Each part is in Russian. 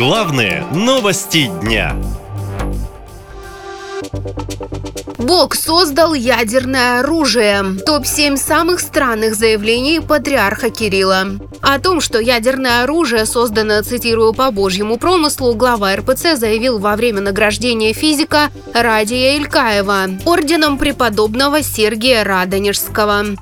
Главные новости дня. Бог создал ядерное оружие. Топ-7 самых странных заявлений патриарха Кирилла. О том, что ядерное оружие создано, цитирую, по божьему промыслу, глава РПЦ заявил во время награждения физика Радия Илькаева орденом преподобного Сергия Радонежского.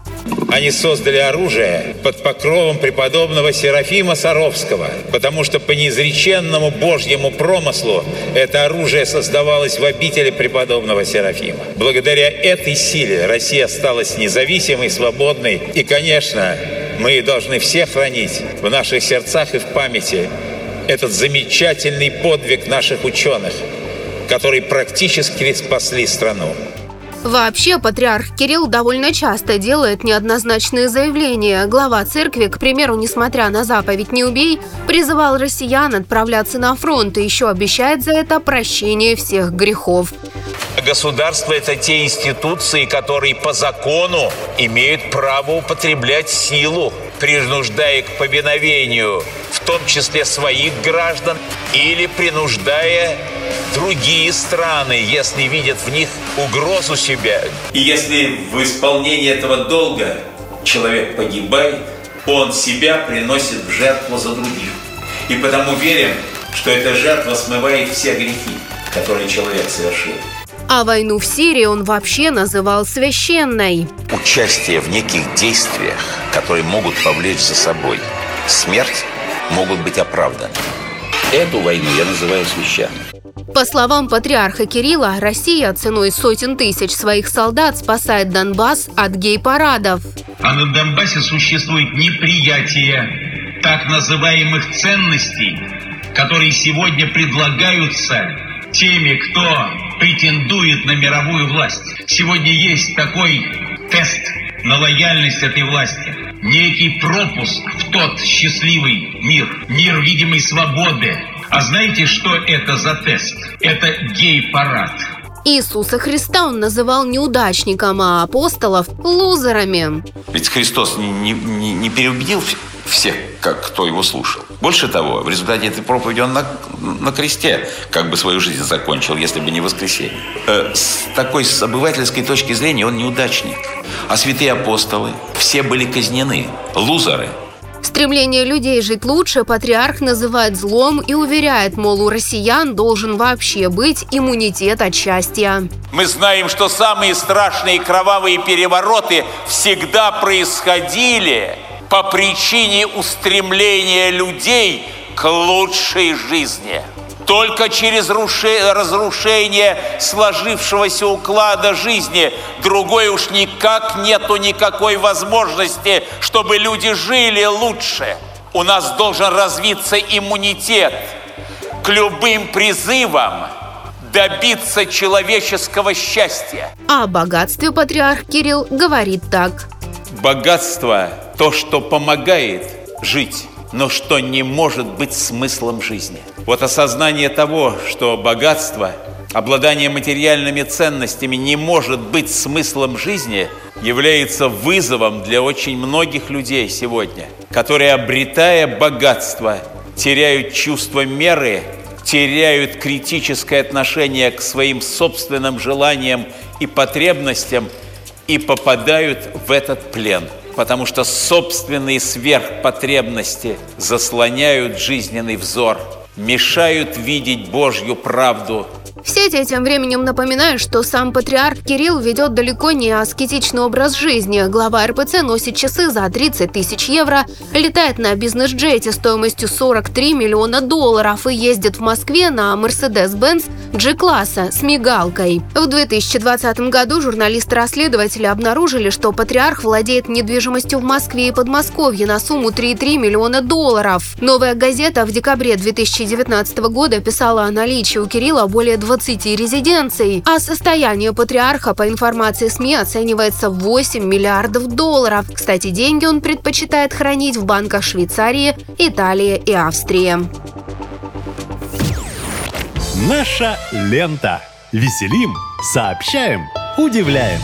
Они создали оружие под покровом преподобного Серафима Саровского, потому что по неизреченному Божьему промыслу это оружие создавалось в обители преподобного Серафима. Благодаря этой силе Россия осталась независимой, свободной. И, конечно, мы должны все хранить в наших сердцах и в памяти этот замечательный подвиг наших ученых, которые практически спасли страну. Вообще, патриарх Кирилл довольно часто делает неоднозначные заявления. Глава церкви, к примеру, несмотря на заповедь «Не убей», призывал россиян отправляться на фронт и еще обещает за это прощение всех грехов. Государство – это те институции, которые по закону имеют право употреблять силу, принуждая к повиновению, в том числе своих граждан, или принуждая другие страны, если видят в них угрозу себя. И если в исполнении этого долга человек погибает, он себя приносит в жертву за других. И потому верим, что эта жертва смывает все грехи, которые человек совершил. А войну в Сирии он вообще называл священной. Участие в неких действиях, которые могут повлечь за собой смерть, могут быть оправданы. Эту войну я называю священной. По словам патриарха Кирилла, Россия ценой сотен тысяч своих солдат спасает Донбасс от гей-парадов. А на Донбассе существует неприятие так называемых ценностей, которые сегодня предлагаются теми, кто претендует на мировую власть. Сегодня есть такой тест на лояльность этой власти. Некий пропуск в тот счастливый мир, мир видимой свободы, а знаете, что это за тест? Это гей-парад. Иисуса Христа он называл неудачником, а апостолов – лузерами. Ведь Христос не, не, не переубедил всех, как кто его слушал. Больше того, в результате этой проповеди он на, на кресте как бы свою жизнь закончил, если бы не воскресенье. Э, с такой с обывательской точки зрения он неудачник. А святые апостолы все были казнены, лузеры – Стремление людей жить лучше патриарх называет злом и уверяет, мол, у россиян должен вообще быть иммунитет от счастья. Мы знаем, что самые страшные кровавые перевороты всегда происходили по причине устремления людей к лучшей жизни. Только через разрушение сложившегося уклада жизни другой уж никак нету никакой возможности, чтобы люди жили лучше. У нас должен развиться иммунитет к любым призывам добиться человеческого счастья. О богатстве патриарх Кирилл говорит так. Богатство – то, что помогает жить но что не может быть смыслом жизни. Вот осознание того, что богатство, обладание материальными ценностями не может быть смыслом жизни, является вызовом для очень многих людей сегодня, которые, обретая богатство, теряют чувство меры, теряют критическое отношение к своим собственным желаниям и потребностям и попадают в этот плен – потому что собственные сверхпотребности заслоняют жизненный взор, мешают видеть Божью правду в сети тем временем напоминают, что сам патриарх Кирилл ведет далеко не аскетичный образ жизни. Глава РПЦ носит часы за 30 тысяч евро, летает на бизнес-джете стоимостью 43 миллиона долларов и ездит в Москве на Mercedes-Benz G-класса с мигалкой. В 2020 году журналисты-расследователи обнаружили, что патриарх владеет недвижимостью в Москве и Подмосковье на сумму 3,3 миллиона долларов. Новая газета в декабре 2019 года писала о наличии у Кирилла более 20 резиденций, а состояние патриарха, по информации СМИ, оценивается в 8 миллиардов долларов. Кстати, деньги он предпочитает хранить в банках Швейцарии, Италии и Австрии. Наша лента. Веселим, сообщаем, удивляем.